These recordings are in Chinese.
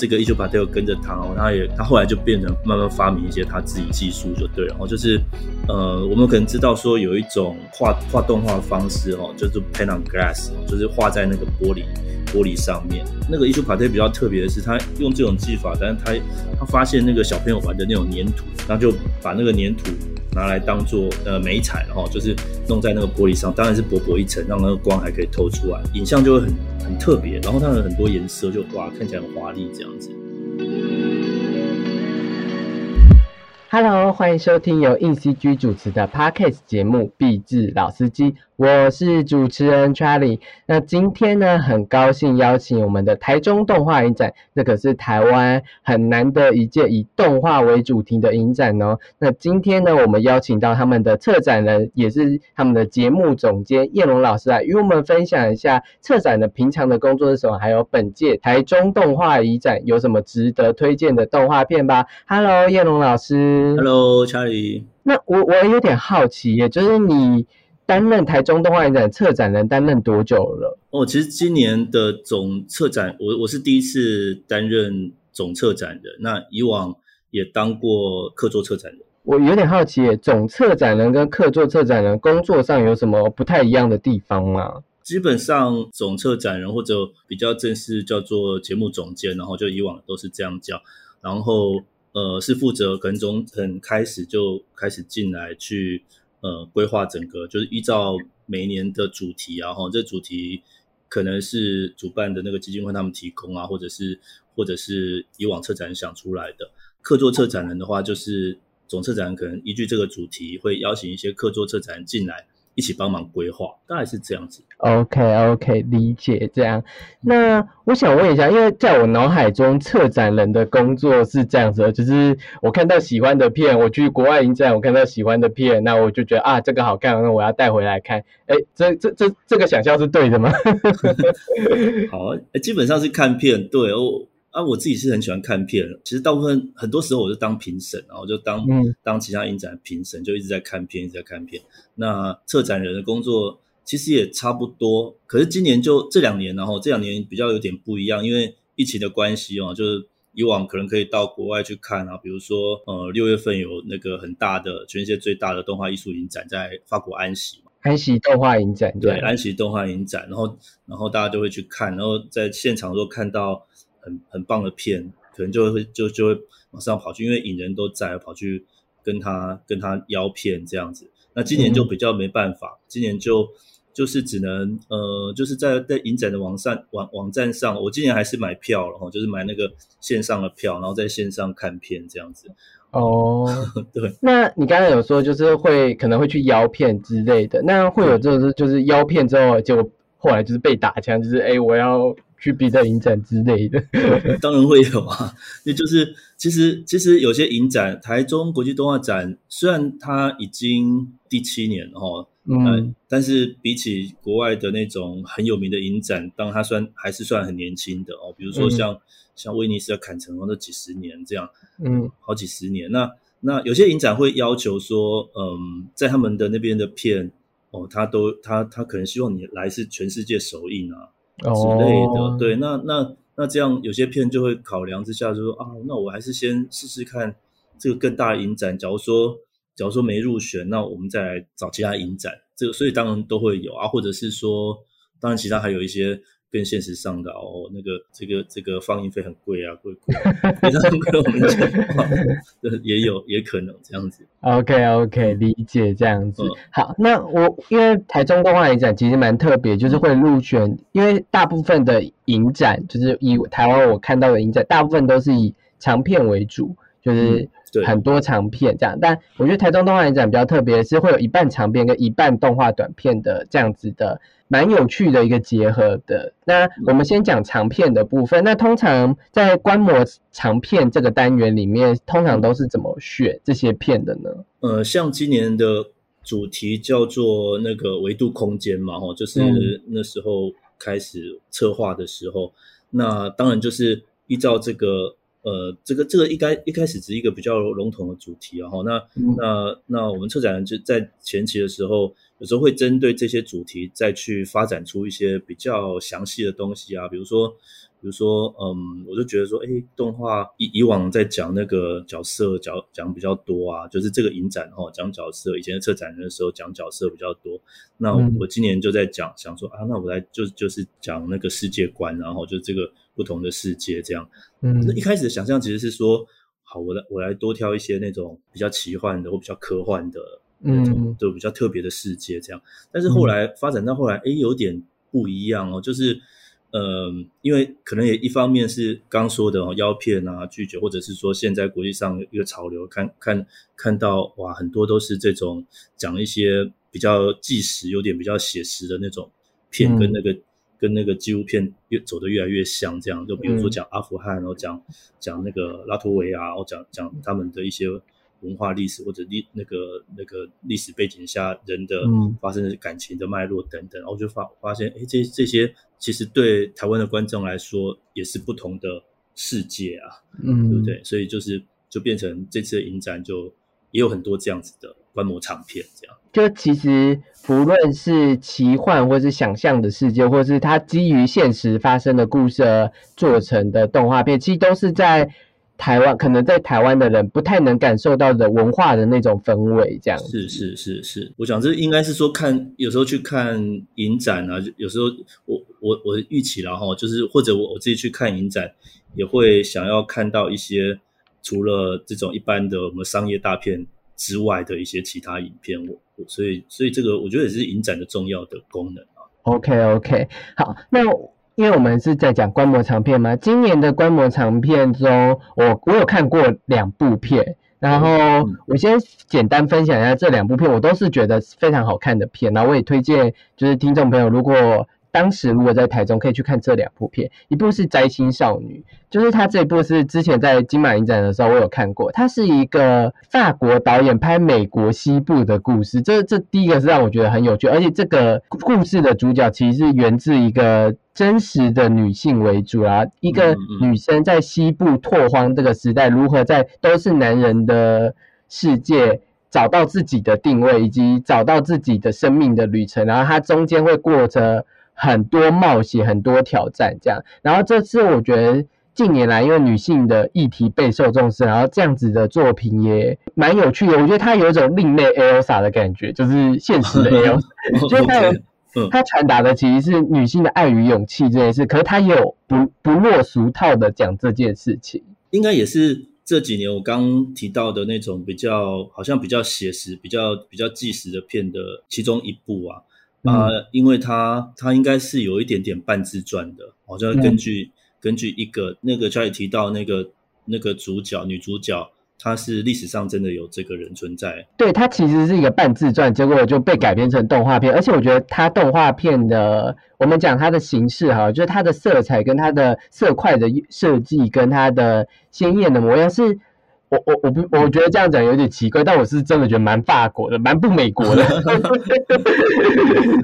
这个伊修帕特跟着他哦，他也他后来就变成慢慢发明一些他自己技术就对了哦，就是呃，我们可能知道说有一种画画动画方式哦，就是 p a n on glass，就是画在那个玻璃玻璃上面。那个伊修帕特比较特别的是，他用这种技法，但是他他发现那个小朋友玩的那种粘土，然后就把那个粘土拿来当做呃美彩，然后就是弄在那个玻璃上，当然是薄薄一层，让那个光还可以透出来，影像就会很。很特别，然后它有很多颜色，就哇，看起来很华丽这样子。Hello，欢迎收听由 ECG 主持的 Podcast 节目《壁纸老司机》。我是主持人 Charlie，那今天呢，很高兴邀请我们的台中动画影展，这可是台湾很难得一届以动画为主题的影展哦。那今天呢，我们邀请到他们的策展人，也是他们的节目总监叶龙老师来与我们分享一下策展的平常的工作是什么，还有本届台中动画影展有什么值得推荐的动画片吧。Hello，叶龙老师。Hello，Charlie。那我我有点好奇，也就是你。担任台中动画影展策展人担任多久了？哦，其实今年的总策展，我我是第一次担任总策展人。那以往也当过客座策展人。我有点好奇，总策展人跟客座策展人工作上有什么不太一样的地方吗？基本上总策展人或者比较正式叫做节目总监，然后就以往都是这样叫。然后呃，是负责可能从很开始就开始进来去。呃，规划整个就是依照每年的主题啊，哈，这主题可能是主办的那个基金会他们提供啊，或者是或者是以往策展人想出来的。客座策展人的话，就是总策展人可能依据这个主题，会邀请一些客座策展人进来。一起帮忙规划，大概是这样子。OK OK，理解这样。那我想问一下，因为在我脑海中，策展人的工作是这样子的，就是我看到喜欢的片，我去国外影展，我看到喜欢的片，那我就觉得啊，这个好看，那我要带回来看。哎，这这这这个想象是对的吗？好，基本上是看片，对哦。啊，我自己是很喜欢看片，其实大部分很多时候我就当评审，然后就当当其他影展评审，就一直在看片，一直在看片。那策展人的工作其实也差不多，可是今年就这两年，然后这两年比较有点不一样，因为疫情的关系哦，就是以往可能可以到国外去看啊，比如说呃六月份有那个很大的全世界最大的动画艺术影展在法国安息嘛，安息动画影展对，安息动画影展，然后然后大家就会去看，然后在现场都看到。很很棒的片，可能就会就就会马上跑去，因为影人都在，跑去跟他跟他邀片这样子。那今年就比较没办法，今年就就是只能呃，就是在在影展的网上网网站上，我今年还是买票了哈，就是买那个线上的票，然后在线上看片这样子。哦，对。那你刚才有说就是会可能会去邀片之类的，那会有就是就是邀片之后，结果后来就是被打枪，就是哎我要。去比赛影展之类的，当然会有啊。那就是其实其实有些影展，台中国际动画展虽然它已经第七年哦，嗯，但是比起国外的那种很有名的影展，当它算还是算很年轻的哦。比如说像像威尼斯的坎城哦，那几十年这样，嗯，好几十年。那那有些影展会要求说，嗯，在他们的那边的片哦，他都他他可能希望你来是全世界首映啊。之类的，对，那那那这样有些片就会考量之下就说啊，那我还是先试试看这个更大的影展。假如说假如说没入选，那我们再来找其他影展。这个所以当然都会有啊，或者是说，当然其他还有一些。更现实上的哦，那个这个这个放映费很贵啊，贵贵，非常跟我们讲，也有也可能这样子。OK OK，理解这样子。好，那我因为台中动画影展其实蛮特别，就是会入选，因为大部分的影展就是以台湾我看到的影展，大部分都是以长片为主，就是很多长片这样。但我觉得台中动画影展比较特别，是会有一半长片跟一半动画短片的这样子的。蛮有趣的一个结合的。那我们先讲长片的部分。那通常在观摩长片这个单元里面，通常都是怎么选这些片的呢？呃，像今年的主题叫做那个维度空间嘛，哈，就是那时候开始策划的时候，那当然就是依照这个。呃，这个这个一开一开始只是一个比较笼统的主题，然后那那那我们策展人就在前期的时候，有时候会针对这些主题再去发展出一些比较详细的东西啊，比如说比比如说，嗯，我就觉得说，哎，动画以以往在讲那个角色讲讲比较多啊，就是这个影展哈讲角色，以前的策展人的时候讲角色比较多。那我今年就在讲，想说啊，那我来就就是讲那个世界观，然后就这个不同的世界这样。嗯，那一开始的想象其实是说，好，我来我来多挑一些那种比较奇幻的或比较科幻的那种，就比较特别的世界这样。但是后来发展到后来，哎，有点不一样哦，就是。呃，因为可能也一方面是刚说的哦，腰片啊、拒绝，或者是说现在国际上一个潮流，看看看到哇，很多都是这种讲一些比较纪实、有点比较写实的那种片，跟那个跟那个纪录片越走的越来越像，这样就比如说讲阿富汗，然后讲讲那个拉脱维亚，然后讲讲他们的一些。文化历史或者历那个那个历史背景下人的发生的感情的脉络等等，然后就发发现，哎，这这些其实对台湾的观众来说也是不同的世界啊，嗯，对不对？所以就是就变成这次的影展就也有很多这样子的观摩长片，这样。就其实不论是奇幻或是想象的世界，或是它基于现实发生的故事而做成的动画片，其实都是在。台湾可能在台湾的人不太能感受到的文化的那种氛围，这样是是是是，我想这应该是说看有时候去看影展啊，有时候我我我预期了哈，就是或者我我自己去看影展，也会想要看到一些除了这种一般的我们商业大片之外的一些其他影片，我所以所以这个我觉得也是影展的重要的功能啊。OK OK，好，那。因为我们是在讲观摩长片嘛，今年的观摩长片中，我我有看过两部片，然后我先简单分享一下这两部片，我都是觉得非常好看的片，然后我也推荐就是听众朋友如果。当时如果在台中可以去看这两部片，一部是《摘星少女》，就是他这一部是之前在金马影展的时候我有看过，它是一个法国导演拍美国西部的故事。这这第一个是让我觉得很有趣，而且这个故事的主角其实是源自一个真实的女性为主啊，一个女生在西部拓荒这个时代，如何在都是男人的世界找到自己的定位，以及找到自己的生命的旅程，然后她中间会过着。很多冒险，很多挑战，这样。然后这次我觉得近年来，因为女性的议题备受重视，然后这样子的作品也蛮有趣的。我觉得它有一种另类 Elsa 的感觉，就是现实的 Elsa。所以它有，它传达的其实是女性的爱与勇气这件事。可是它有不不落俗套的讲这件事情。应该也是这几年我刚提到的那种比较，好像比较写实、比较比较纪实的片的其中一部啊。啊，因为它它应该是有一点点半自传的，好像根据根据一个那个家里提到那个那个主角女主角，她是历史上真的有这个人存在。对，它其实是一个半自传，结果就被改编成动画片，而且我觉得它动画片的，我们讲它的形式哈，就是它的色彩跟它的色块的设计跟它的鲜艳的模样是。我我我不我觉得这样讲有点奇怪，但我是真的觉得蛮法国的，蛮不美国的。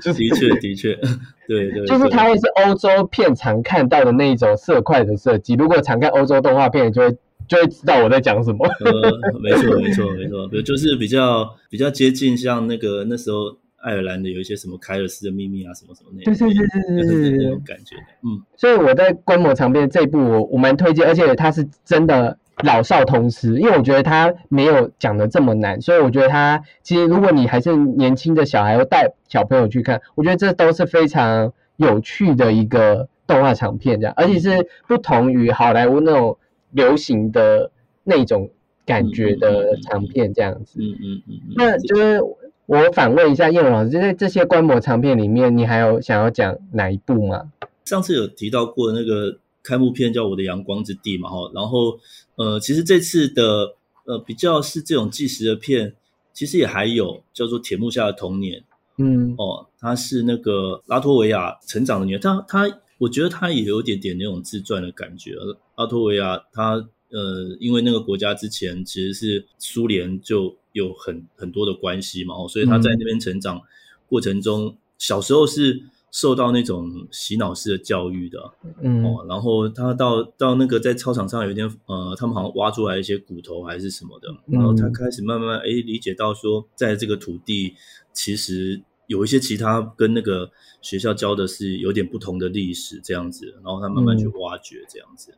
的确的确，对对，就是它会是欧洲片常看到的那种色块的设计。如果常看欧洲动画片，就会就会知道我在讲什么。呃，没错没错没错，就是比较比较接近像那个那时候爱尔兰的有一些什么凯尔斯的秘密啊什么什么那，对对对对对对，那种感觉的。嗯，所以我在观摩长片这一部，我我蛮推荐，而且它是真的。老少通吃，因为我觉得他没有讲的这么难，所以我觉得他其实如果你还是年轻的小孩，或带小朋友去看，我觉得这都是非常有趣的一个动画长片，这样，而且是不同于好莱坞那种流行的那种感觉的长片，这样子。嗯嗯嗯。那就是我反问一下叶老师，就在这些观摩长片里面，你还有想要讲哪一部吗？上次有提到过那个。开幕片叫《我的阳光之地》嘛，哈，然后呃，其实这次的呃比较是这种纪实的片，其实也还有叫做《铁幕下的童年》，嗯，哦，他是那个拉脱维亚成长的女儿，他他我觉得他也有点点那种自传的感觉。拉脱维亚他呃，因为那个国家之前其实是苏联就有很很多的关系嘛，哦，所以他在那边成长过程中，小时候是。受到那种洗脑式的教育的，嗯，哦，然后他到到那个在操场上有一天，呃，他们好像挖出来一些骨头还是什么的，然后他开始慢慢哎理解到说，在这个土地其实有一些其他跟那个学校教的是有点不同的历史这样子，然后他慢慢去挖掘这样子。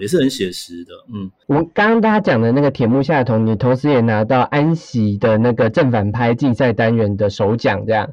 也是很写实的，嗯，我刚刚大家讲的那个铁幕下的童年，同时也拿到安喜的那个正反拍竞赛单元的首奖，这样，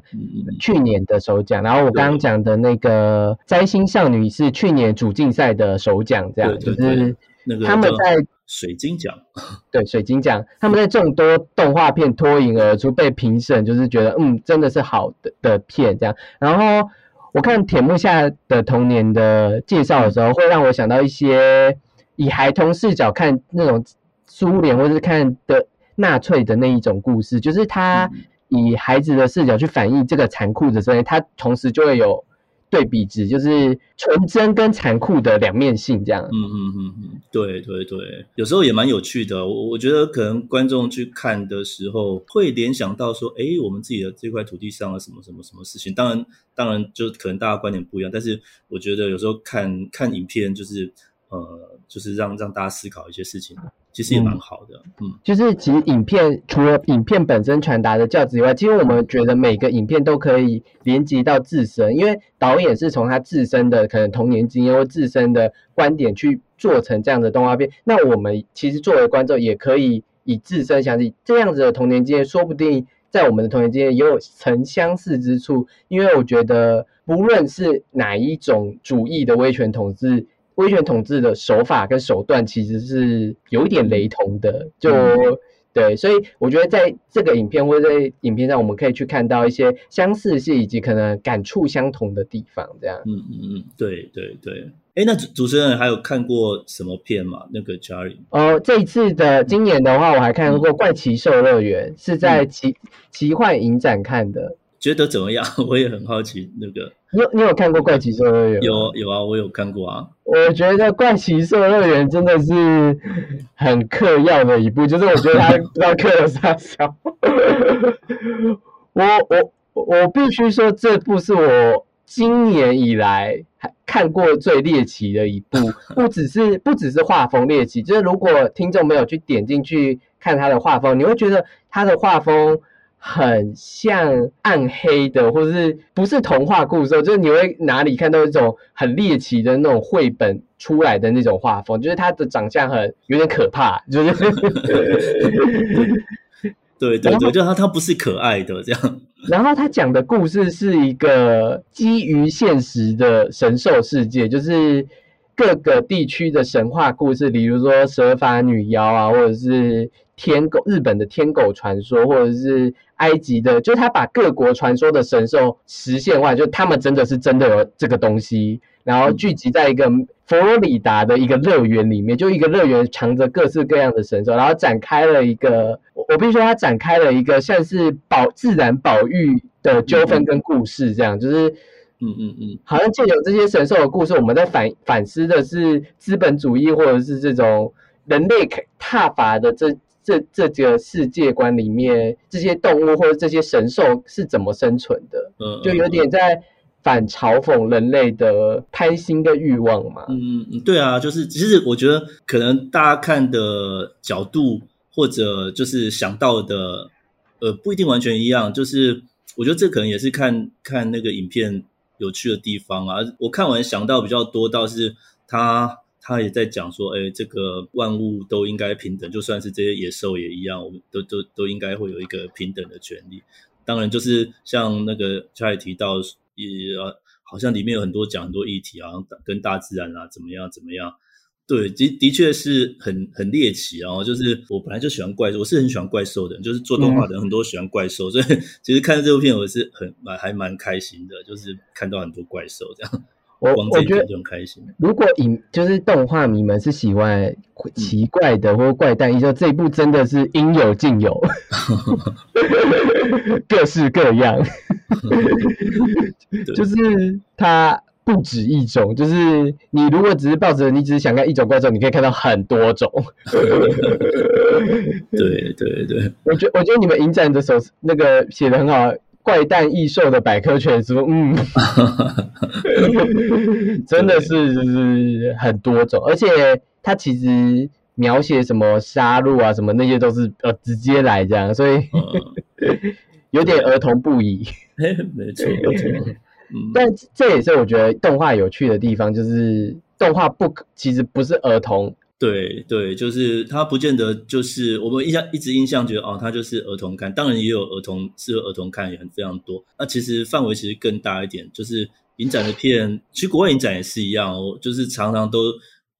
去年的首奖。然后我刚刚讲的那个摘星少女是去年主竞赛的首奖，这样，就是那个他们在水晶奖，对水晶奖，他们在众多动画片脱颖而出，被评审就是觉得，嗯，真的是好的的片，这样。然后。我看铁幕下的童年的介绍的时候，会让我想到一些以孩童视角看那种苏联或者是看的纳粹的那一种故事，就是他以孩子的视角去反映这个残酷的声音，他同时就会有。对比值就是纯真跟残酷的两面性，这样。嗯嗯嗯嗯，对对对，有时候也蛮有趣的。我我觉得可能观众去看的时候会联想到说，哎，我们自己的这块土地上了什么什么什么事情。当然，当然就可能大家观点不一样，但是我觉得有时候看看影片就是呃，就是让让大家思考一些事情。其实也蛮好的，嗯，就是其实影片除了影片本身传达的价值以外，其实我们觉得每个影片都可以连接到自身，因为导演是从他自身的可能童年经验或自身的观点去做成这样的动画片。那我们其实作为观众也可以以自身想起这样子的童年经验，说不定在我们的童年经验也有曾相似之处。因为我觉得不论是哪一种主义的威权统治。威权统治的手法跟手段其实是有一点雷同的，就对，所以我觉得在这个影片或者在影片上，我们可以去看到一些相似性以及可能感触相同的地方，这样。嗯嗯嗯，对对对。哎，那主主持人还有看过什么片吗？那个 Charlie？哦，这一次的今年的话，我还看过《怪奇兽乐园》，是在奇奇幻影展看的。觉得怎么样？我也很好奇。那个，你有你有看过《怪奇兽乐园》？有有啊，我有看过啊。我觉得《怪奇兽乐园》真的是很嗑药的一部，就是我觉得他不知道嗑了啥笑。我我我必须说，这部是我今年以来看过最猎奇的一部。不只是不只是画风猎奇，就是如果听众没有去点进去看他的画风，你会觉得他的画风。很像暗黑的，或者是不是童话故事？就是你会哪里看到一种很猎奇的那种绘本出来的那种画风，就是他的长相很有点可怕，就是。对对对，就他他不是可爱的这样。然后他讲的故事是一个基于现实的神兽世界，就是各个地区的神话故事，比如说蛇发女妖啊，或者是。天狗，日本的天狗传说，或者是埃及的，就是他把各国传说的神兽实现化，就他们真的是真的有这个东西，然后聚集在一个佛罗里达的一个乐园里面，就一个乐园藏着各式各样的神兽，然后展开了一个，我必须说他展开了一个像是保自然保育的纠纷跟故事，这样就是，嗯嗯嗯，好像借由这些神兽的故事，我们在反反思的是资本主义或者是这种人类踏伐的这。这这个世界观里面，这些动物或者这些神兽是怎么生存的？嗯，就有点在反嘲讽人类的贪心跟欲望嘛。嗯嗯，对啊，就是其实我觉得可能大家看的角度或者就是想到的，呃，不一定完全一样。就是我觉得这可能也是看看那个影片有趣的地方啊。我看完想到比较多，倒是他。他也在讲说，哎，这个万物都应该平等，就算是这些野兽也一样，我们都都都应该会有一个平等的权利。当然，就是像那个他也提到，也好像里面有很多讲很多议题啊，跟大自然啊怎么样怎么样。对，的的确是很很猎奇哦。就是我本来就喜欢怪兽，我是很喜欢怪兽的，就是做动画的人很多喜欢怪兽，所以其实看这部片我是很蛮还蛮开心的，就是看到很多怪兽这样。我我觉得很开心。如果影就是动画迷们是喜欢奇怪的或怪诞，一说这一部真的是应有尽有，各式各样。就是它不止一种，就是你如果只是抱着你只是想看一种怪兽，你可以看到很多种。对对对，我觉我觉得你们影展的手那个写的很好。怪诞异兽的百科全书，嗯，真的是就是很多种，而且它其实描写什么杀戮啊，什么那些都是呃直接来这样，所以 有点儿童不宜。没错，没错。嗯，但这也是我觉得动画有趣的地方，就是动画不其实不是儿童。对对，就是它不见得就是我们印象一直印象觉得哦，它就是儿童看，当然也有儿童适合儿童看，也很非常多。那其实范围其实更大一点，就是影展的片，其实国外影展也是一样哦，就是常常都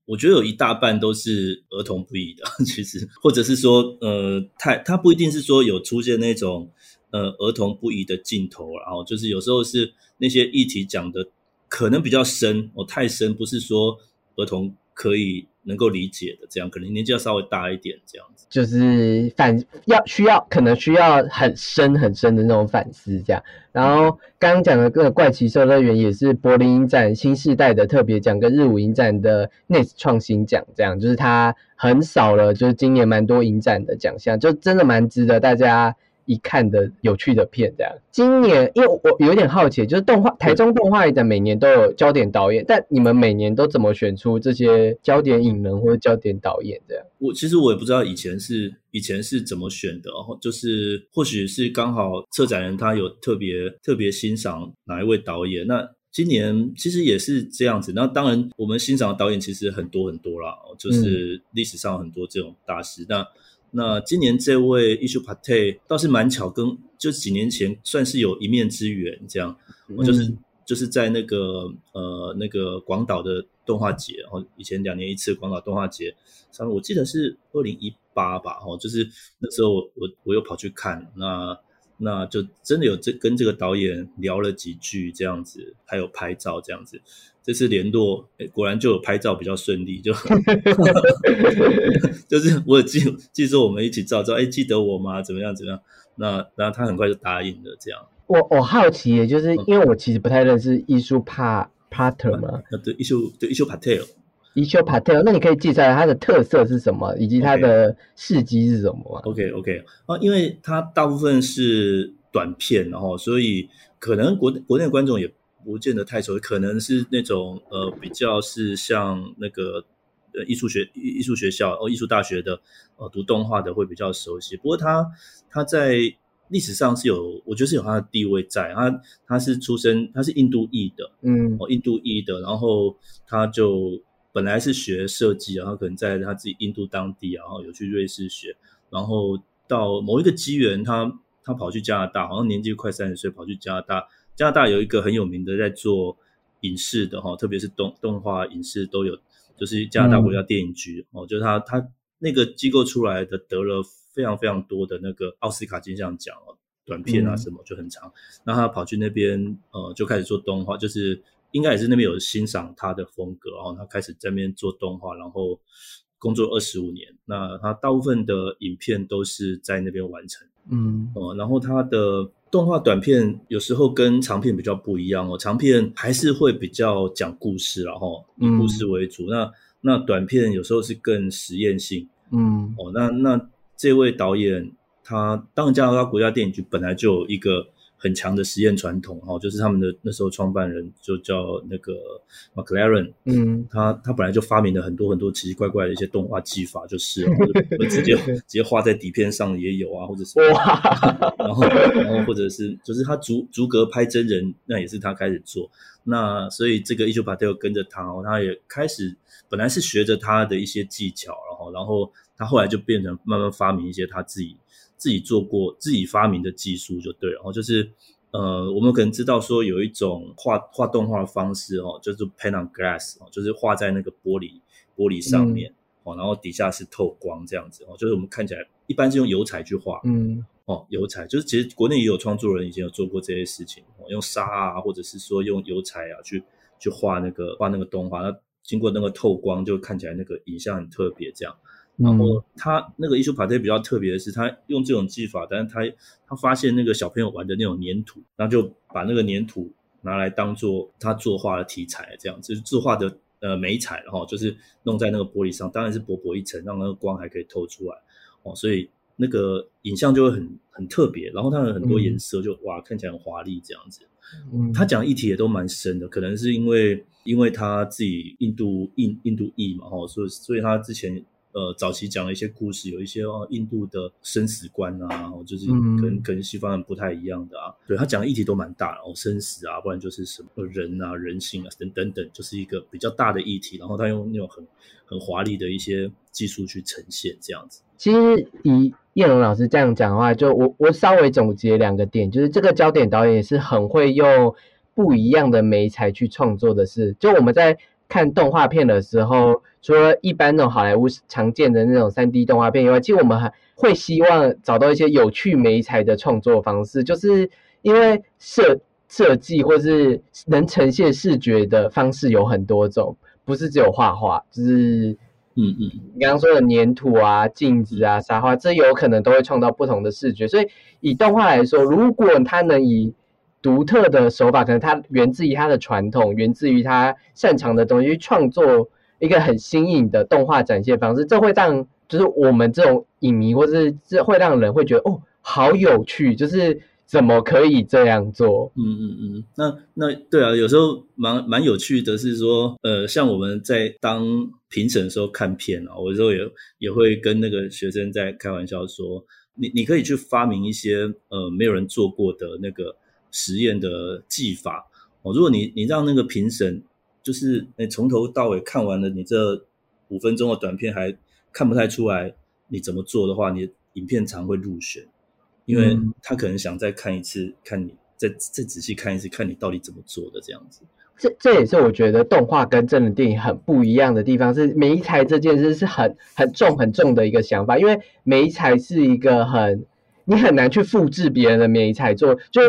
我觉得有一大半都是儿童不宜的，其实或者是说呃，太它不一定是说有出现那种呃儿童不宜的镜头，然后就是有时候是那些议题讲的可能比较深哦，太深，不是说儿童可以。能够理解的，这样可能年纪要稍微大一点，这样子就是反要需要可能需要很深很深的那种反思，这样。然后刚刚讲的个怪奇兽乐园也是柏林影展新时代的特别奖，跟日舞影展的 NES 创新奖，这样就是它很少了，就是今年蛮多影展的奖项，就真的蛮值得大家。一看的有趣的片，这样。今年因为我有点好奇，就是动画台中动画的每年都有焦点导演，但你们每年都怎么选出这些焦点影人或者焦点导演？这样，我其实我也不知道以前是以前是怎么选的，然后就是或许是刚好策展人他有特别特别欣赏哪一位导演。那今年其实也是这样子。那当然，我们欣赏的导演其实很多很多啦，就是历史上很多这种大师。那那今年这位 Ishu Pate 倒是蛮巧，跟就几年前算是有一面之缘，这样，我就是就是在那个呃那个广岛的动画节，然后以前两年一次广岛动画节上面，我记得是二零一八吧，哦，就是那时候我我又跑去看，那那就真的有这跟这个导演聊了几句这样子，还有拍照这样子。这次联络，果然就有拍照比较顺利，就 就是我有记记住我们一起照照，哎，记得我吗？怎么样？怎么样？那然后他很快就答应了，这样。我我好奇，就是因为我其实不太认识艺术帕帕特嘛，对艺术对艺术帕特，艺术帕特，那你可以介绍它的特色是什么，以及它的事迹是什么？OK OK 啊，因为它大部分是短片，然后所以可能国国内观众也。不见得太熟，可能是那种呃比较是像那个呃艺术学艺术学校哦艺术大学的呃读动画的会比较熟悉。不过他他在历史上是有，我觉得是有他的地位在。他他是出生他是印度裔的，嗯，哦印度裔的，然后他就本来是学设计，然后可能在他自己印度当地，然后有去瑞士学，然后到某一个机缘，他他跑去加拿大，好像年纪快三十岁跑去加拿大。加拿大有一个很有名的在做影视的哈，特别是动动画影视都有，就是加拿大国家电影局哦，就是他他那个机构出来的得了非常非常多的那个奥斯卡金像奖哦，短片啊什么就很长，然后他跑去那边呃就开始做动画，就是应该也是那边有欣赏他的风格，然后他开始在那边做动画，然后工作二十五年，那他大部分的影片都是在那边完成，嗯哦，然后他的。动画短片有时候跟长片比较不一样哦，长片还是会比较讲故事，然后以故事为主。那那短片有时候是更实验性，嗯，哦，那那这位导演他当然加拿大国家电影局本来就有一个。很强的实验传统哈，就是他们的那时候创办人就叫那个 McLaren，嗯，他他本来就发明了很多很多奇奇怪怪的一些动画技法，就是直接直接画在底片上也有啊，或者是哇，然后然后或者是就是他逐逐格拍真人，那也是他开始做，那所以这个伊修帕特又跟着他，他也开始本来是学着他的一些技巧，然后然后他后来就变成慢慢发明一些他自己。自己做过、自己发明的技术就对，然后就是，呃，我们可能知道说有一种画画动画的方式哦，就是 pen on glass 哦，就是画在那个玻璃玻璃上面哦，然后底下是透光这样子哦，就是我们看起来一般是用油彩去画，嗯，哦，油彩就是其实国内也有创作人以前有做过这些事情哦，用沙啊，或者是说用油彩啊去去画那个画那个动画，那经过那个透光就看起来那个影像很特别这样。然后他那个艺术派对比较特别的是，他用这种技法，但是他他发现那个小朋友玩的那种粘土，然后就把那个粘土拿来当做他作画的题材，这样就是作画的呃美彩，然后就是弄在那个玻璃上，当然是薄薄一层，让那个光还可以透出来哦，所以那个影像就会很很特别，然后它有很多颜色，就哇看起来很华丽这样子。嗯，他讲议题也都蛮深的，可能是因为因为他自己印度印印度裔嘛，哈，所以所以他之前。呃，早期讲了一些故事，有一些哦，印度的生死观啊，就是跟跟西方人不太一样的啊。对他讲的议题都蛮大的哦，生死啊，不然就是什么人啊、人性啊等等等，就是一个比较大的议题。然后他用那种很很华丽的一些技术去呈现这样子。其实以叶龙老师这样讲的话，就我我稍微总结两个点，就是这个焦点导演也是很会用不一样的媒材去创作的事。就我们在看动画片的时候。除了一般那种好莱坞常见的那种三 D 动画片以外，其实我们还会希望找到一些有趣美彩的创作方式，就是因为设设计或是能呈现视觉的方式有很多种，不是只有画画，就是嗯嗯，你刚刚说的粘土啊、镜子啊、沙画，这有可能都会创造不同的视觉。所以以动画来说，如果它能以独特的手法，可能它源自于它的传统，源自于它擅长的东西去创作。一个很新颖的动画展现方式，这会让就是我们这种影迷，或者是这会让人会觉得哦，好有趣，就是怎么可以这样做？嗯嗯嗯，那那对啊，有时候蛮蛮有趣的，是说呃，像我们在当评审的时候看片啊，我有时候也也会跟那个学生在开玩笑说，你你可以去发明一些呃没有人做过的那个实验的技法哦，如果你你让那个评审。就是你从头到尾看完了你这五分钟的短片，还看不太出来你怎么做的话，你影片常会入选，因为他可能想再看一次，看你再再仔细看一次，看你到底怎么做的这样子。这这也是我觉得动画跟真人电影很不一样的地方，是媒材这件事是很很重很重的一个想法，因为媒材是一个很你很难去复制别人的媒材做，就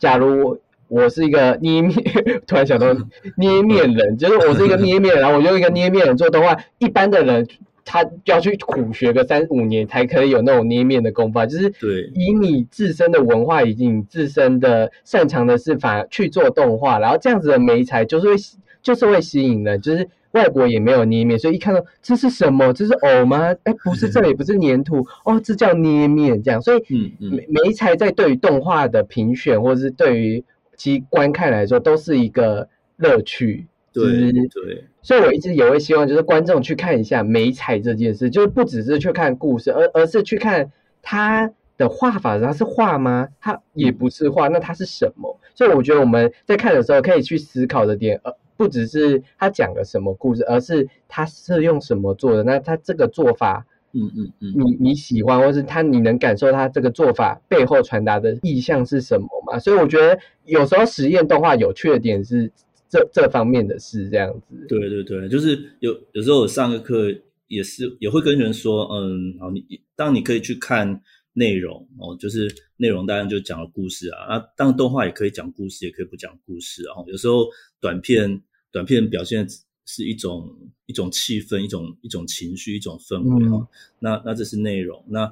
假如。我是一个捏面，突然想到 捏面人，就是我是一个捏面人，然后我用一个捏面人做动画。一般的人他要去苦学个三五年才可以有那种捏面的功法，就是对以你自身的文化以及你自身的擅长的事法去做动画，然后这样子的美材就是会就是会吸引人，就是外国也没有捏面，所以一看到这是什么？这是藕吗？哎，不是，这也不是粘土哦，这叫捏面这样。所以嗯嗯，美材在对于动画的评选或者是对于其观看来说都是一个乐趣，对对，所以我一直也会希望，就是观众去看一下美彩这件事，就是不只是去看故事，而而是去看他的画法，他是画吗？他也不是画，那他是什么？所以我觉得我们在看的时候可以去思考的点，呃，不只是他讲了什么故事，而是他是用什么做的，那他这个做法。嗯嗯嗯，你你喜欢，或是他你能感受他这个做法背后传达的意向是什么吗？所以我觉得有时候实验动画有趣的点是这这方面的事，这样子。对对对，就是有有时候我上个课也是也会跟人说，嗯，好，你当你可以去看内容哦，就是内容当然就讲了故事啊，啊，当然动画也可以讲故事，也可以不讲故事啊。有时候短片短片表现。是一种一种气氛，一种一种情绪，一种氛围哈。那那这是内容。那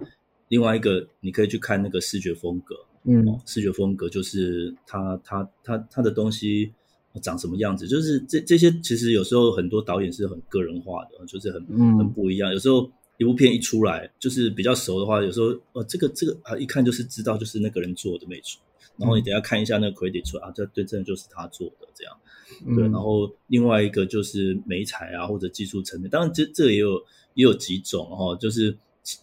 另外一个，你可以去看那个视觉风格。嗯，视觉风格就是它它它它的东西长什么样子。就是这这些，其实有时候很多导演是很个人化的，就是很很不一样。有时候一部片一出来，就是比较熟的话，有时候呃，这个这个啊，一看就是知道就是那个人做的没错。然后你等下看一下那个 credit 出来啊，这对，真的就是他做的这样。对，然后另外一个就是美彩啊，或者技术层面，当然这这也有也有几种哈，就是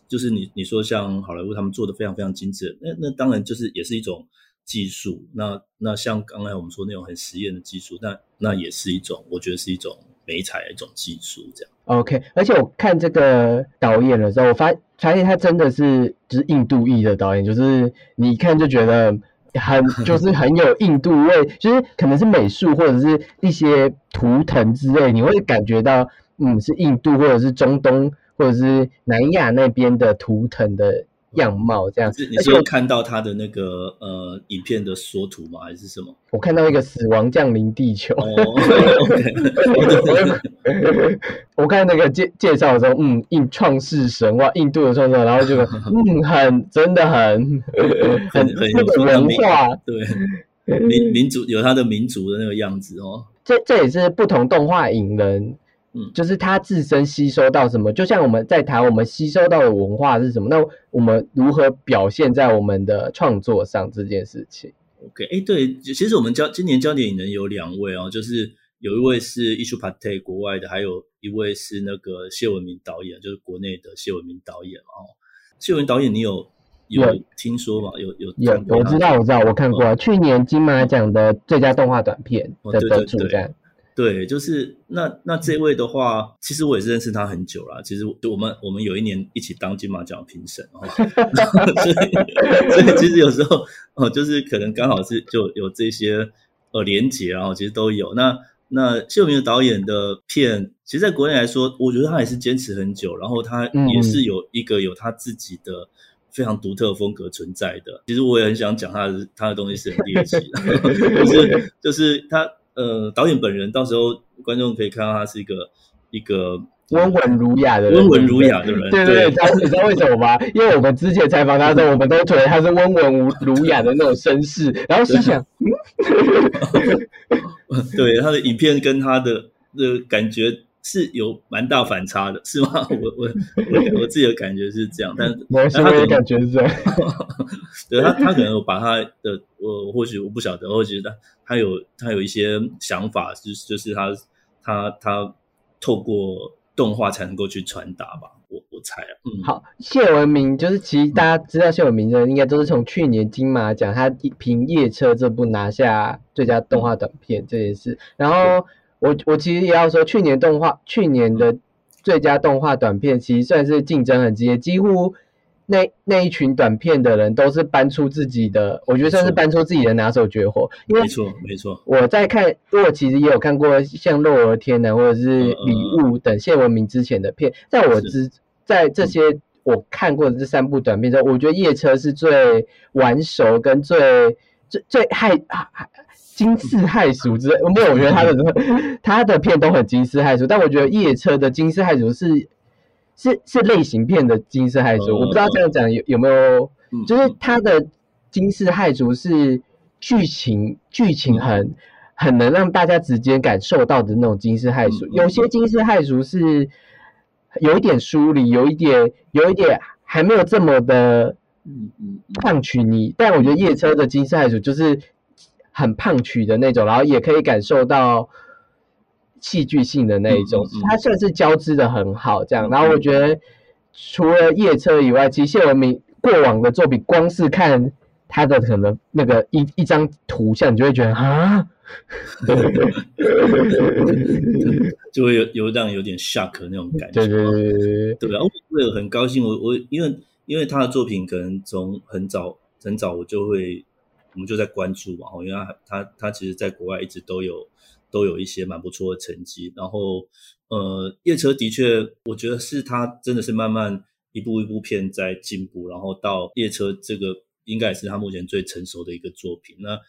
就是你你说像好莱坞他们做的非常非常精致，那那当然就是也是一种技术。那那像刚才我们说那种很实验的技术，那那也是一种，我觉得是一种美彩的一种技术这样。OK，而且我看这个导演的时候，我发发现他真的是就是印度裔的导演，就是你一看就觉得。很就是很有印度味，就是可能是美术或者是一些图腾之类，你会感觉到嗯是印度或者是中东或者是南亚那边的图腾的。样貌这样，你是有看到他的那个呃影片的缩图吗？还是什么？我看到一个死亡降临地球。我看那个介介绍的时候，嗯，印创世神话，印度的创世，然后就 嗯，很真的很很很有文化，对民民族有他的民族的那个样子哦。这这也是不同动画影人。嗯，就是他自身吸收到什么，就像我们在谈我们吸收到的文化是什么，那我们如何表现在我们的创作上这件事情？OK，哎，对，其实我们教今年焦点影人有两位哦，就是有一位是 Ishu Pate 国外的，还有一位是那个谢文明导演，就是国内的谢文明导演哦。谢文明导演，你有有听说吗？有有有，我知道我知道，我看过去年金马奖的最佳动画短片的得主这样。对，就是那那这位的话，其实我也是认识他很久了。其实我们我们有一年一起当金马奖评审哦，所以所以其实有时候哦，就是可能刚好是就有这些呃连结，然后其实都有。那那谢永明的导演的片，其实在国内来说，我觉得他也是坚持很久，然后他也是有一个有他自己的非常独特风格存在的。其实我也很想讲他的他的东西是很猎奇的，就是就是他。呃，导演本人到时候观众可以看到他是一个一个温文儒雅的温文儒雅的人。对对对，你知道为什么吗？因为我们之前采访他的时候，我们都觉得他是温文儒雅的那种绅士，然后心想，对他的影片跟他的的感觉是有蛮大反差的，是吗？我我我我自己的感觉是这样，但但他的感觉是这样。对他他可能把他的我或许我不晓得，或许他。他有他有一些想法，就是就是他他他透过动画才能够去传达吧，我我猜啊。嗯，好，谢文明就是其实大家知道谢文明的，应该都是从去年金马奖他凭《夜车》这部拿下最佳动画短片这件事。然后我我其实也要说，去年动画去年的最佳动画短片其实算是竞争很激烈，几乎。那那一群短片的人都是搬出自己的，我觉得算是搬出自己的拿手绝活。没错，没错。我在看，因为我其实也有看过像《肉儿天南》或者是《礼物》等谢文明之前的片，在我之在这些我看过的这三部短片中，我觉得《夜车》是最玩熟跟最最最害害惊世骇俗之，没有，我觉得他的他的片都很惊世骇俗，但我觉得《夜车》的惊世骇俗是。是是类型片的惊世骇俗，我不知道这样讲有有没有，就是他的惊世骇俗是剧情剧情很很能让大家直接感受到的那种惊世骇俗，有些惊世骇俗是有一点疏离，有一点有一点还没有这么的嗯嗯胖曲你，但我觉得夜车的惊世骇俗就是很胖曲的那种，然后也可以感受到。戏剧性的那一种，它算是交织的很好，这样。然后我觉得，除了夜车以外，其实谢文明过往的作品，光是看他的可能那个一一张图像，你就会觉得啊，就会有有让有点 shock 那种感觉，对对对对对，对吧？我也很高兴，我我因为因为他的作品可能从很早很早我就会我们就在关注嘛，因为他他他其实在国外一直都有。都有一些蛮不错的成绩，然后呃，夜车的确，我觉得是他真的是慢慢一步一步片在进步，然后到夜车这个应该也是他目前最成熟的一个作品。那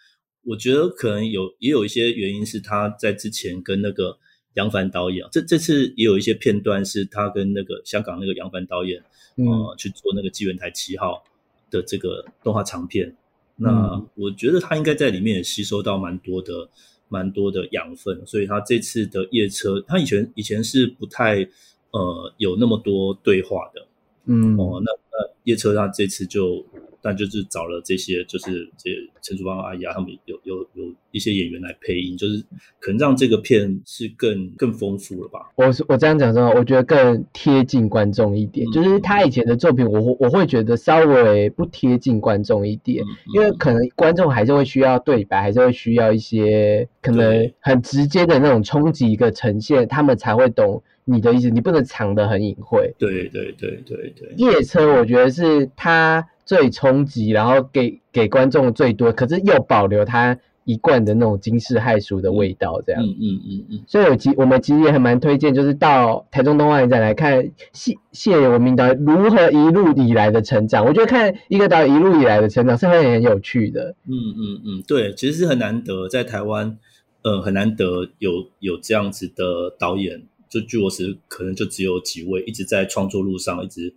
我觉得可能有也有一些原因是他在之前跟那个杨凡导演，这这次也有一些片段是他跟那个香港那个杨凡导演呃去做那个纪元台七号的这个动画长片。那我觉得他应该在里面也吸收到蛮多的。蛮多的养分，所以他这次的夜车，他以前以前是不太呃有那么多对话的，嗯哦，那那夜车他这次就。但就是找了这些，就是这陈淑芳阿姨啊，他们有有有一些演员来配音，就是可能让这个片是更更丰富了吧。我我这样讲说，我觉得更贴近观众一点。就是他以前的作品，我我会觉得稍微不贴近观众一点，因为可能观众还是会需要对白，还是会需要一些可能很直接的那种冲击一个呈现，他们才会懂你的意思。你不能藏得很隐晦。对对对对对。夜车，我觉得是他。最冲击，然后给给观众最多，可是又保留他一贯的那种惊世骇俗的味道，这样。嗯嗯嗯嗯。所以，我其我们其实也很蛮推荐，就是到台中动画影展来看谢谢文明导演如何一路以来的成长。我觉得看一个导演一路以来的成长是会很有趣的。嗯嗯嗯，对，其实是很难得在台湾，呃，很难得有有这样子的导演。就据我所知，可能就只有几位一直在创作路上，一直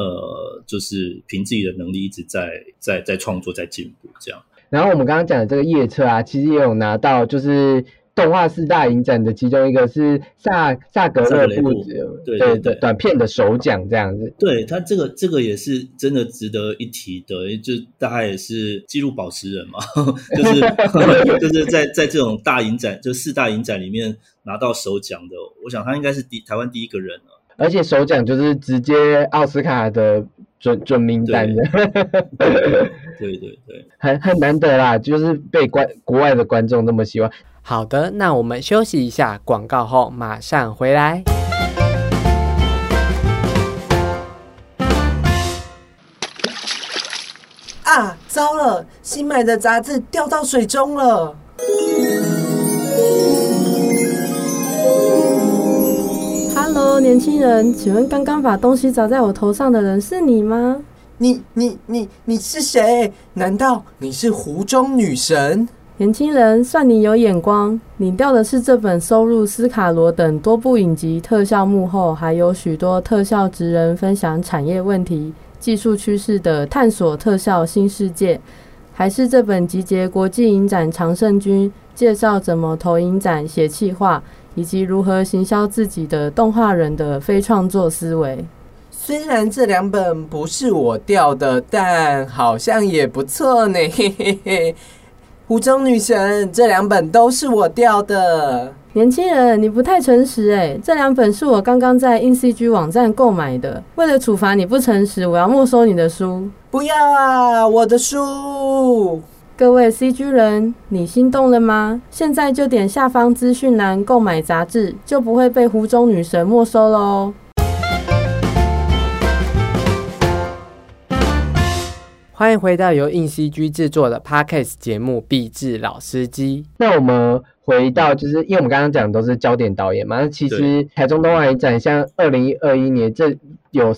呃，就是凭自己的能力一直在在在创作，在进步这样。然后我们刚刚讲的这个夜车啊，其实也有拿到就是动画四大影展的其中一个是萨萨格勒布对对对短片的首奖这样子。对他这个这个也是真的值得一提的，就大概也是纪录保持人嘛，就是 就是在在这种大影展就四大影展里面拿到首奖的，我想他应该是第台湾第一个人了。而且首奖就是直接奥斯卡的准准名单的，对对对，很很难得啦，就是被观国外的观众那么喜欢。好的，那我们休息一下，广告后马上回来。啊，糟了，新买的杂志掉到水中了。年轻人，请问刚刚把东西砸在我头上的人是你吗？你、你、你、你是谁？难道你是湖中女神？年轻人，算你有眼光，你掉的是这本收录斯卡罗等多部影集特效幕后，还有许多特效职人分享产业问题、技术趋势的探索特效新世界，还是这本集结国际影展常胜军，介绍怎么投影展、写企划？以及如何行销自己的动画人的非创作思维。虽然这两本不是我掉的，但好像也不错呢。嘿嘿嘿，湖中女神，这两本都是我掉的。年轻人，你不太诚实哎！这两本是我刚刚在 InCG 网站购买的。为了处罚你不诚实，我要没收你的书。不要啊，我的书！各位 CG 人，你心动了吗？现在就点下方资讯栏购买杂志，就不会被湖中女神没收喽。欢迎回到由硬 CG 制作的 Podcast 节目《壁纸老司机》。那我们回到，就是因为我们刚刚讲都是焦点导演嘛，那其实台中动画影展像二零二一年，这有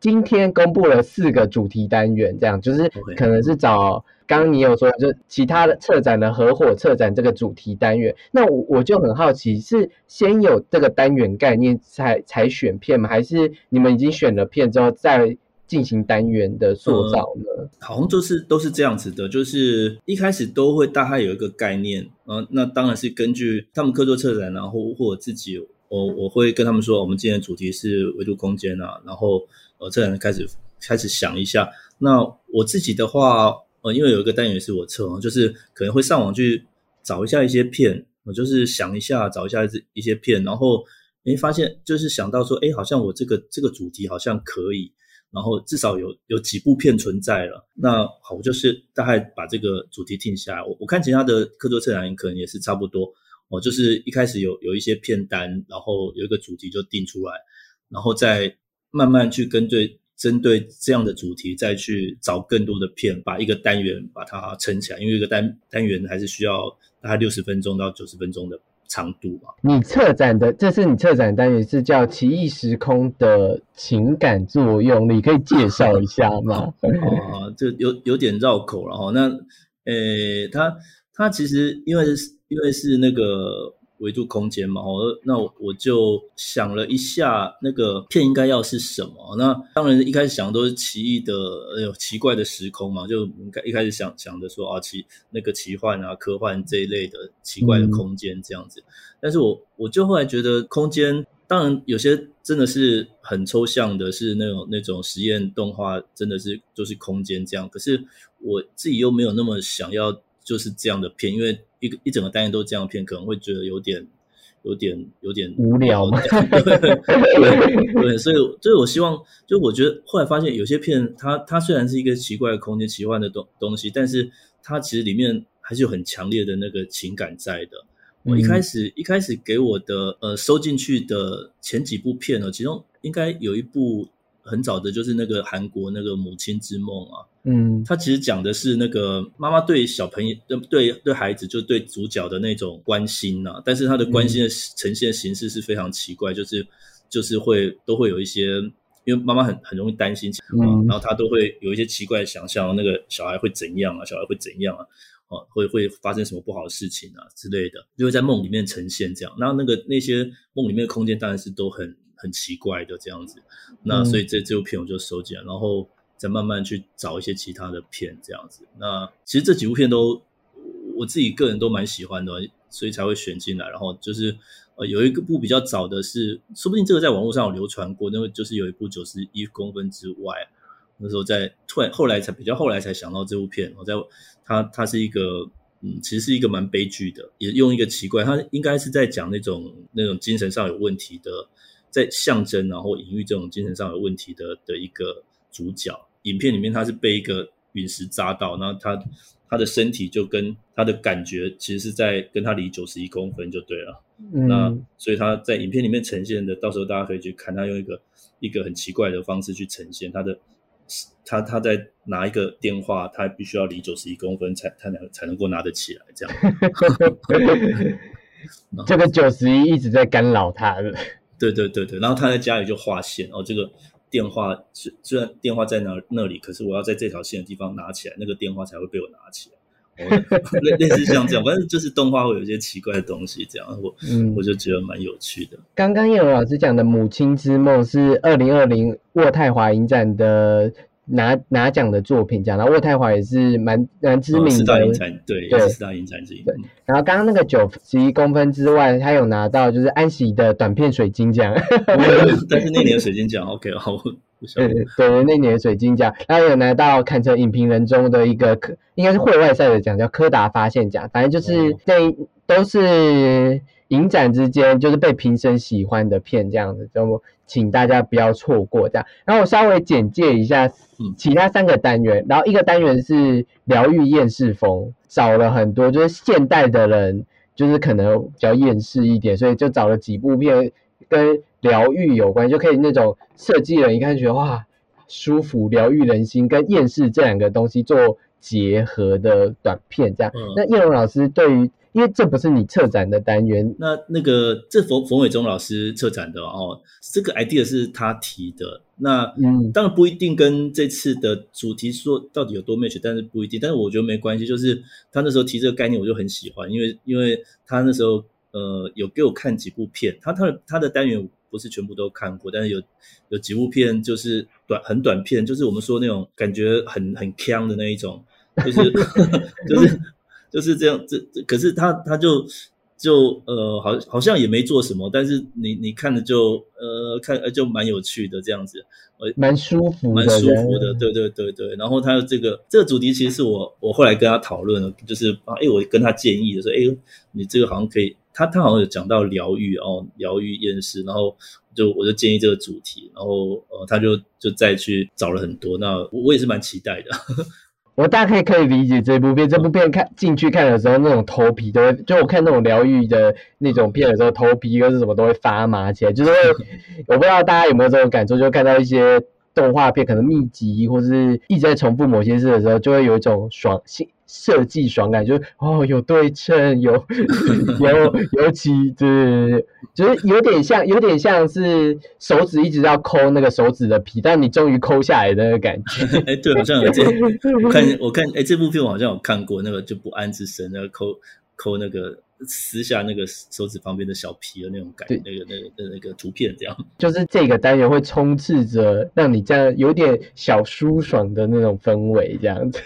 今天公布了四个主题单元，这样就是可能是找。刚刚你有说，就其他的策展的合伙策展这个主题单元，那我我就很好奇，是先有这个单元概念才才选片吗？还是你们已经选了片之后再进行单元的塑造呢？好像就是都是这样子的，就是一开始都会大概有一个概念，嗯，那当然是根据他们客座策展，然后或者自己，我我会跟他们说，我们今天的主题是维度空间啊，然后呃，策展开始开始想一下，那我自己的话。呃，因为有一个单元是我测哦，就是可能会上网去找一下一些片，我就是想一下找一下这一些片，然后诶发现就是想到说，诶好像我这个这个主题好像可以，然后至少有有几部片存在了。那好，我就是大概把这个主题定下来。我我看其他的课桌测量可能也是差不多，哦，就是一开始有有一些片单，然后有一个主题就定出来，然后再慢慢去跟对。针对这样的主题，再去找更多的片，把一个单元把它撑起来。因为一个单单元还是需要大概六十分钟到九十分钟的长度嘛。你策展的，这是你策展单元是叫《奇异时空的情感作用你》，可以介绍一下吗？啊，这有有点绕口了哈。那呃，它它其实因为因为是那个。维度空间嘛，哦，那我就想了一下，那个片应该要是什么？那当然一开始想的都是奇异的，哎呦，奇怪的时空嘛，就一开始想想的说啊，奇那个奇幻啊、科幻这一类的奇怪的空间这样子。但是我我就后来觉得，空间当然有些真的是很抽象的，是那种那种实验动画，真的是就是空间这样。可是我自己又没有那么想要。就是这样的片，因为一个一整个单元都这样片，可能会觉得有点、有点、有点无聊。对，所以，所以我希望，就我觉得后来发现，有些片，它它虽然是一个奇怪的空间、奇幻的东东西，但是它其实里面还是有很强烈的那个情感在的。我一开始一开始给我的呃收进去的前几部片呢，其中应该有一部。很早的，就是那个韩国那个《母亲之梦》啊，嗯，它其实讲的是那个妈妈对小朋友、对对孩子，就对主角的那种关心呐。但是他的关心的呈现形式是非常奇怪，就是就是会都会有一些，因为妈妈很很容易担心，嗯，然后他都会有一些奇怪的想象，那个小孩会怎样啊？小孩会怎样啊？哦，会会发生什么不好的事情啊之类的，就会在梦里面呈现这样。然后那个那些梦里面的空间当然是都很。很奇怪的这样子，那所以这这部片我就收起来，然后再慢慢去找一些其他的片这样子。那其实这几部片都我自己个人都蛮喜欢的，所以才会选进来。然后就是呃，有一个部比较早的是，说不定这个在网络上有流传过，那个就是有一部九十一公分之外，那时候在突然后来才比较后来才想到这部片，我在它它是一个嗯，其实是一个蛮悲剧的，也用一个奇怪，它应该是在讲那种那种精神上有问题的，在象征然后隐喻这种精神上有问题的的一个主角。影片里面他是被一个陨石砸到，然后他。他的身体就跟他的感觉，其实是在跟他离九十一公分就对了。那所以他在影片里面呈现的，到时候大家可以去看，他用一个一个很奇怪的方式去呈现他的，他他在拿一个电话，他必须要离九十一公分才他能才能够拿得起来，这样。这个九十一一直在干扰他的。对对对对，然后他在家里就画线哦，这个。电话虽虽然电话在那那里，可是我要在这条线的地方拿起来，那个电话才会被我拿起来。类类似像这样，反正就是动画会有一些奇怪的东西，这样我我就觉得蛮有趣的。刚刚叶文老师讲的《母亲之梦》是二零二零渥太华影展的。拿拿奖的作品，讲到渥太华也是蛮蛮知名的，四大影展对，对，四大影展之一。对，然后刚刚那个九十一公分之外，他有拿到就是安喜的短片水晶奖，但是那年的水晶奖 OK 好，对对对，那年的水晶奖，然后有拿到堪称影评人中的一个科，应该是会外赛的奖，叫柯达发现奖，反正就是那都是。影展之间就是被评审喜欢的片这样子，就请大家不要错过这样。然后我稍微简介一下其他三个单元，然后一个单元是疗愈厌世风，找了很多就是现代的人，就是可能比较厌世一点，所以就找了几部片跟疗愈有关，就可以那种设计人一看觉得哇舒服、疗愈人心，跟厌世这两个东西做结合的短片这样。那叶龙老师对于因为这不是你策展的单元，那那个这冯冯伟忠老师策展的哦，这个 idea 是他提的，那嗯，当然不一定跟这次的主题说到底有多 match，但是不一定，但是我觉得没关系，就是他那时候提这个概念，我就很喜欢，因为因为他那时候呃有给我看几部片，他他的他的单元不是全部都看过，但是有有几部片就是短很短片，就是我们说那种感觉很很强的那一种，就是 就是。就是这样，这可是他他就就呃，好好像也没做什么，但是你你看着就呃看就蛮有趣的这样子，呃蛮舒服，蛮舒服的，对对对对。然后他的这个这个主题其实是我我后来跟他讨论了，就是啊，哎，我跟他建议的说，哎，你这个好像可以，他他好像有讲到疗愈哦，疗愈厌世，然后就我就建议这个主题，然后呃他就就再去找了很多，那我也是蛮期待的。我大概可以理解这部片，这部片看进去看的时候，那种头皮都会，就我看那种疗愈的那种片的时候，头皮又是什么都会发麻起来，就是会，我不知道大家有没有这种感受，就看到一些。动画片可能密集或是一直在重复某些事的时候，就会有一种爽性设计爽感，就是哦有对称，有 有尤其对，就是有点像有点像是手指一直要抠那个手指的皮，但你终于抠下来的那个感觉。哎，对，好像有这我看我看哎这部片我好像有看过那个就不安之神那个抠抠那个。撕下那个手指旁边的小皮的那种感，那个那个那那个图片，这样 就是这个单元会充斥着让你这样有点小舒爽的那种氛围，这样子。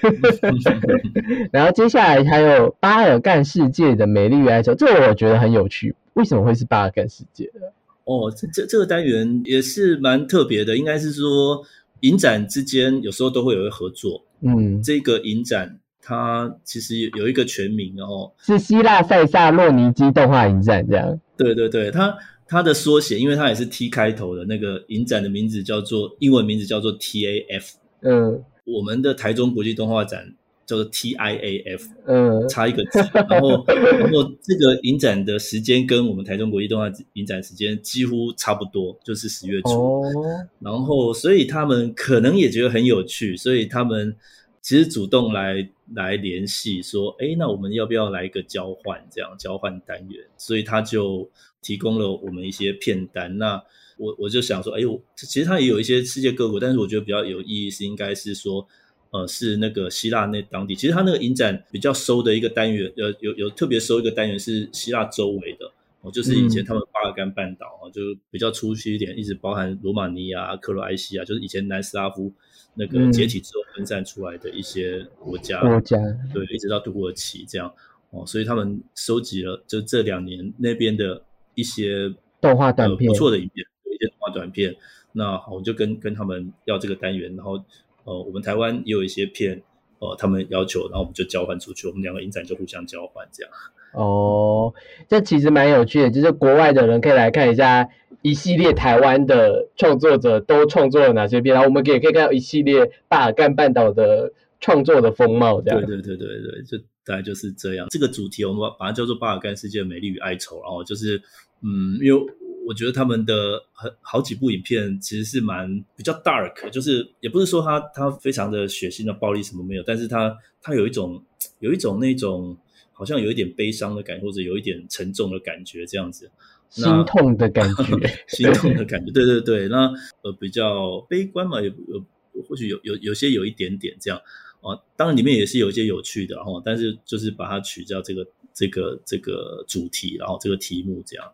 然后接下来还有巴尔干世界的美丽与哀愁，这个我觉得很有趣。为什么会是巴尔干世界哦，这这这个单元也是蛮特别的，应该是说影展之间有时候都会有一个合作。嗯，这个影展。它其实有有一个全名哦，是希腊塞萨洛尼基动画影展这样。对对对，它它的缩写，因为它也是 T 开头的那个影展的名字叫做英文名字叫做 TAF。嗯，我们的台中国际动画展叫做 TIAF。嗯，差一个字。然后 然后这个影展的时间跟我们台中国际动画影展时间几乎差不多，就是十月初。哦。然后所以他们可能也觉得很有趣，所以他们。其实主动来来联系说，哎，那我们要不要来一个交换？这样交换单元，所以他就提供了我们一些片单。那我我就想说，哎呦，其实他也有一些世界各国，但是我觉得比较有意义是应该是说，呃，是那个希腊那当地。其实他那个影展比较收的一个单元，呃，有有特别收一个单元是希腊周围的哦，就是以前他们巴尔干半岛啊，就比较出去一点，一直包含罗马尼亚、克罗埃西亚，就是以前南斯拉夫。那个解体之后分散出来的一些国家，国家对，一直到土耳其这样，哦，所以他们收集了就这两年那边的一些动画短片，不错的影片，有一些动画短片。那我就跟跟他们要这个单元，然后呃，我们台湾也有一些片，呃，他们要求，然后我们就交换出去，我们两个影展就互相交换这样。哦，这其实蛮有趣的，就是国外的人可以来看一下一系列台湾的创作者都创作了哪些片，然后我们也可以看到一系列巴尔干半岛的创作的风貌。这样，对对对对对，就大概就是这样。这个主题我们把它叫做巴尔干世界美丽与哀愁，然后就是嗯，因为我觉得他们的很好几部影片其实是蛮比较 dark，就是也不是说它它非常的血腥的暴力什么没有，但是它它有一种有一种那种。好像有一点悲伤的感觉，或者有一点沉重的感觉，这样子，心痛的感觉，心痛的感觉，对对对。那呃，比较悲观嘛，有有或许有有有些有一点点这样啊。当然里面也是有一些有趣的哈，但是就是把它取叫这个这个这个主题，然后这个题目这样。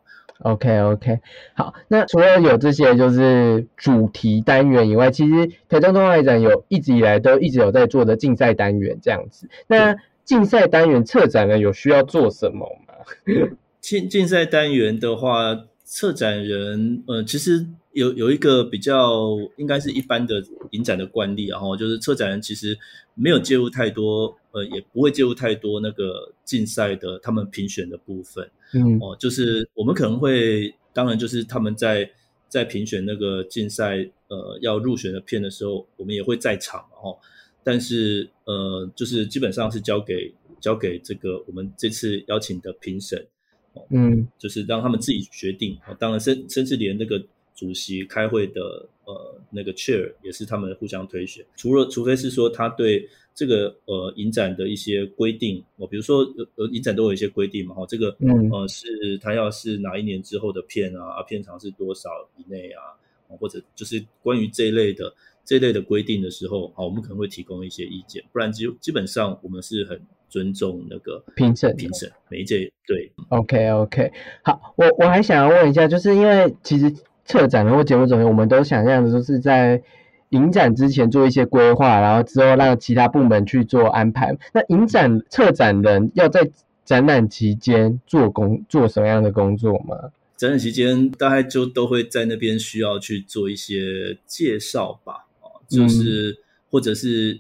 OK OK，好。那除了有这些就是主题单元以外，其实台中动画展有一直以来都一直有在做的竞赛单元这样子。那竞赛单元策展人有需要做什么吗？竞竞赛单元的话，策展人呃，其实有有一个比较应该是一般的影展的惯例，然后就是策展人其实没有介入太多，呃，也不会介入太多那个竞赛的他们评选的部分。嗯，哦，就是我们可能会，当然就是他们在在评选那个竞赛呃要入选的片的时候，我们也会在场，哦。但是，呃，就是基本上是交给交给这个我们这次邀请的评审，嗯，就是让他们自己决定。当然，甚甚至连那个主席开会的呃那个 chair 也是他们互相推选。除了除非是说他对这个呃影展的一些规定，哦，比如说呃影展都有一些规定嘛，哈，这个呃是他要是哪一年之后的片啊，片长是多少以内啊，或者就是关于这一类的。这类的规定的时候，好，我们可能会提供一些意见，不然基基本上我们是很尊重那个评审评审每一届对。OK OK，好，我我还想要问一下，就是因为其实策展人或节目总监，我们都想象的都是在影展之前做一些规划，然后之后让其他部门去做安排。那影展策展人要在展览期间做工做什么样的工作吗？展览期间大概就都会在那边需要去做一些介绍吧。就是或者是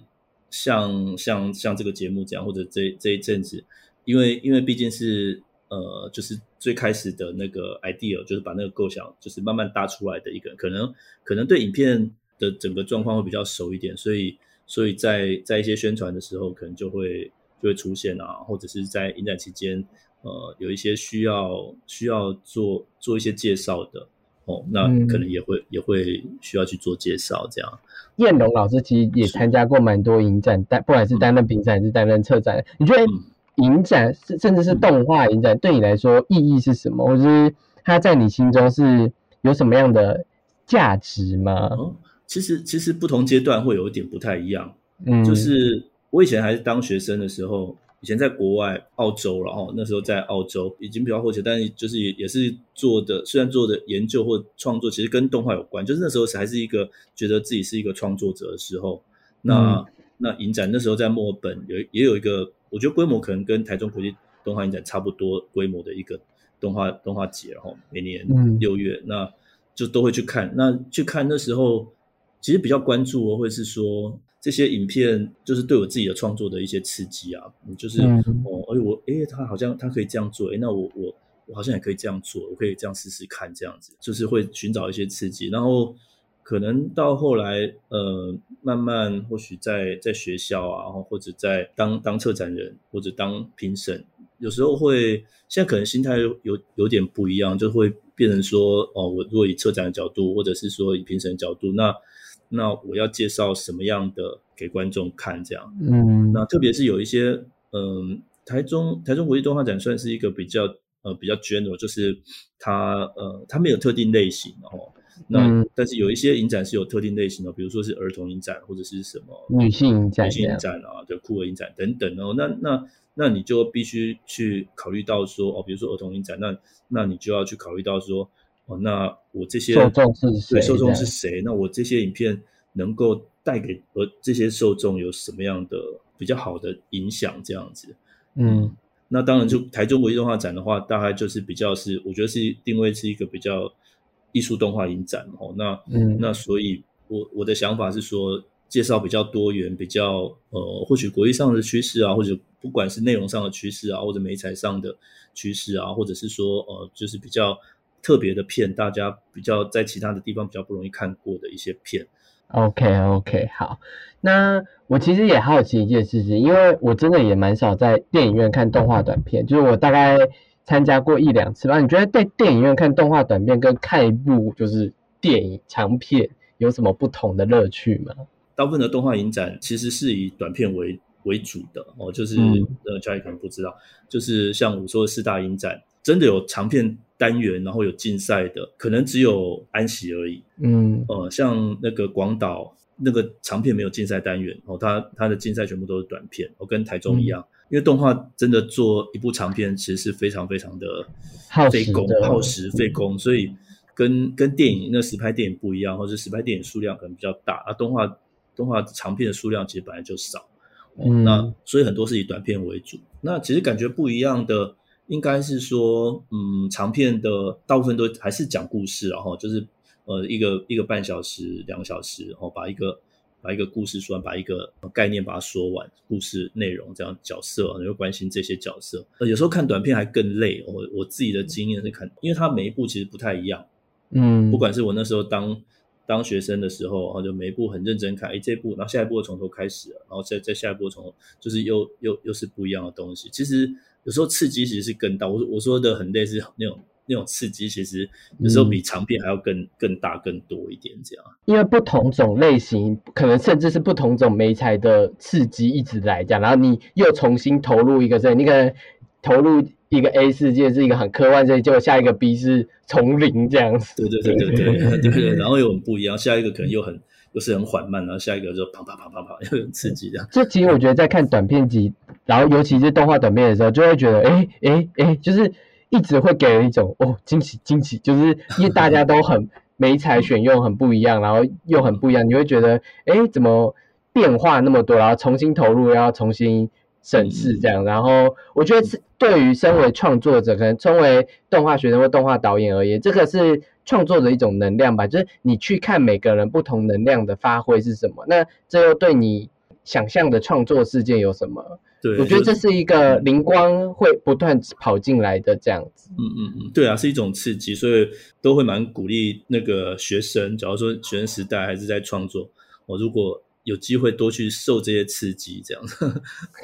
像像像这个节目这样，或者这这一阵子，因为因为毕竟是呃，就是最开始的那个 idea，就是把那个构想，就是慢慢搭出来的一个，可能可能对影片的整个状况会比较熟一点，所以所以在在一些宣传的时候，可能就会就会出现啊，或者是在影展期间，呃，有一些需要需要做做一些介绍的。哦，那可能也会也会需要去做介绍，这样。燕龙老师其实也参加过蛮多影展，但不管是担任评审还是担任策展，你觉得影展甚甚至是动画影展对你来说意义是什么？或者是它在你心中是有什么样的价值吗？哦，其实其实不同阶段会有一点不太一样。嗯，就是我以前还是当学生的时候。以前在国外，澳洲，然后那时候在澳洲已经比较后期，但是就是也也是做的，虽然做的研究或创作，其实跟动画有关。就是那时候还是一个觉得自己是一个创作者的时候。那那影展那时候在墨尔本有也有一个，我觉得规模可能跟台中国际动画影展差不多规模的一个动画动画节，然后每年六月，那就都会去看。那去看那时候，其实比较关注或者是说。这些影片就是对我自己的创作的一些刺激啊，就是哦，哎我哎他好像他可以这样做，哎那我我我好像也可以这样做，我可以这样试试看，这样子就是会寻找一些刺激，然后可能到后来呃慢慢或许在在学校啊，或者在当当策展人或者当评审，有时候会现在可能心态有有点不一样，就会变成说哦，我如果以策展的角度，或者是说以评审的角度，那。那我要介绍什么样的给观众看？这样，嗯，那特别是有一些，嗯，台中台中国际动画展算是一个比较呃比较 general，就是它呃它没有特定类型哦。那但是有一些影展是有特定类型的，比如说是儿童影展或者是什么女性影展、女性影展啊，对酷儿影展等等哦。那那那你就必须去考虑到说哦，比如说儿童影展，那那你就要去考虑到说。哦，那我这些受众是谁？受众是谁？那我这些影片能够带给呃这些受众有什么样的比较好的影响？这样子，嗯，那当然就台中国际动画展的话，大概就是比较是，我觉得是定位是一个比较艺术动画影展哦。那嗯，那所以我我的想法是说，介绍比较多元，比较呃，或许国际上的趋势啊，或者不管是内容上的趋势啊，或者媒材上的趋势啊，或者是说呃，就是比较特别的片，大家比较在其他的地方比较不容易看过的一些片。OK OK，好。那我其实也好奇一件事情，因为我真的也蛮少在电影院看动画短片，就是我大概参加过一两次吧。你觉得在电影院看动画短片跟看一部就是电影长片有什么不同的乐趣吗？大部分的动画影展其实是以短片为为主的哦，就是呃，嘉义可能不知道，就是像我说的四大影展，真的有长片单元，然后有竞赛的，可能只有安息而已。嗯，呃，像那个广岛。那个长片没有竞赛单元哦，它它的竞赛全部都是短片哦，跟台中一样，因为动画真的做一部长片其实是非常非常的费工、耗时、费工，所以跟跟电影那实拍电影不一样，或者实拍电影数量可能比较大，啊，动画动画长片的数量其实本来就少，嗯那所以很多是以短片为主。那其实感觉不一样的，应该是说，嗯，长片的大部分都还是讲故事，然后就是。呃，一个一个半小时、两个小时，然后把一个把一个故事说完，把一个概念把它说完，故事内容这样角色，你会关心这些角色。呃，有时候看短片还更累。我我自己的经验是看，因为它每一部其实不太一样。嗯，不管是我那时候当当学生的时候，然后就每一部很认真看，哎，这部，然后下一步从头开始，然后再再下一步从就是又又又是不一样的东西。其实有时候刺激其实是更大。我我说的很类似那种。那种刺激其实有时候比长片还要更更大更多一点，这样。因为不同种类型，可能甚至是不同种媒材的刺激一直来讲，然后你又重新投入一个这，你可能投入一个 A 世界是一个很科幻，这结果下一个 B 是丛林这样子。对对对对对对对，然后又很不一样，下一个可能又很又是很缓慢，然后下一个就啪啪啪啪啪又很刺激这样。这其实我觉得在看短片集，然后尤其是动画短片的时候，就会觉得哎哎哎，就是。一直会给人一种哦惊喜惊喜，就是因为大家都很没才选用很不一样，然后又很不一样，你会觉得哎怎么变化那么多，然后重新投入然后重新审视这样，然后我觉得是对于身为创作者，可能身为动画学生或动画导演而言，这个是创作的一种能量吧，就是你去看每个人不同能量的发挥是什么，那这又对你想象的创作世界有什么？对，我觉得这是一个灵光会不断跑进来的这样子。嗯嗯嗯，对啊，是一种刺激，所以都会蛮鼓励那个学生，假如说学生时代还是在创作，我如果有机会多去受这些刺激，这样子，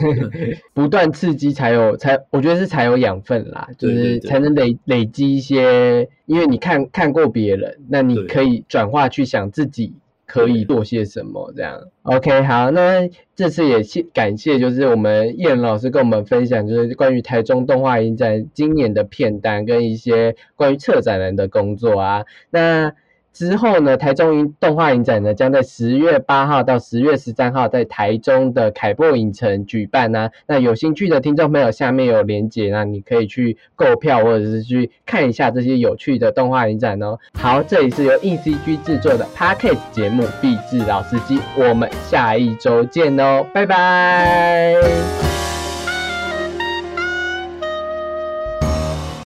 不断刺激才有才，我觉得是才有养分啦，就是才能累累积一些，因为你看看过别人，那你可以转化去想自己。可以做些什么？这样，OK，好，那这次也谢感谢，就是我们叶老师跟我们分享，就是关于台中动画影展今年的片单跟一些关于策展人的工作啊，那。之后呢，台中动画影展呢将在十月八号到十月十三号在台中的凯博影城举办呢。那有兴趣的听众朋友，下面有连结，那你可以去购票或者是去看一下这些有趣的动画影展哦。好，这里是由 ECG 制作的 Parkes 节目《壁纸老司机》，我们下一周见哦，拜拜。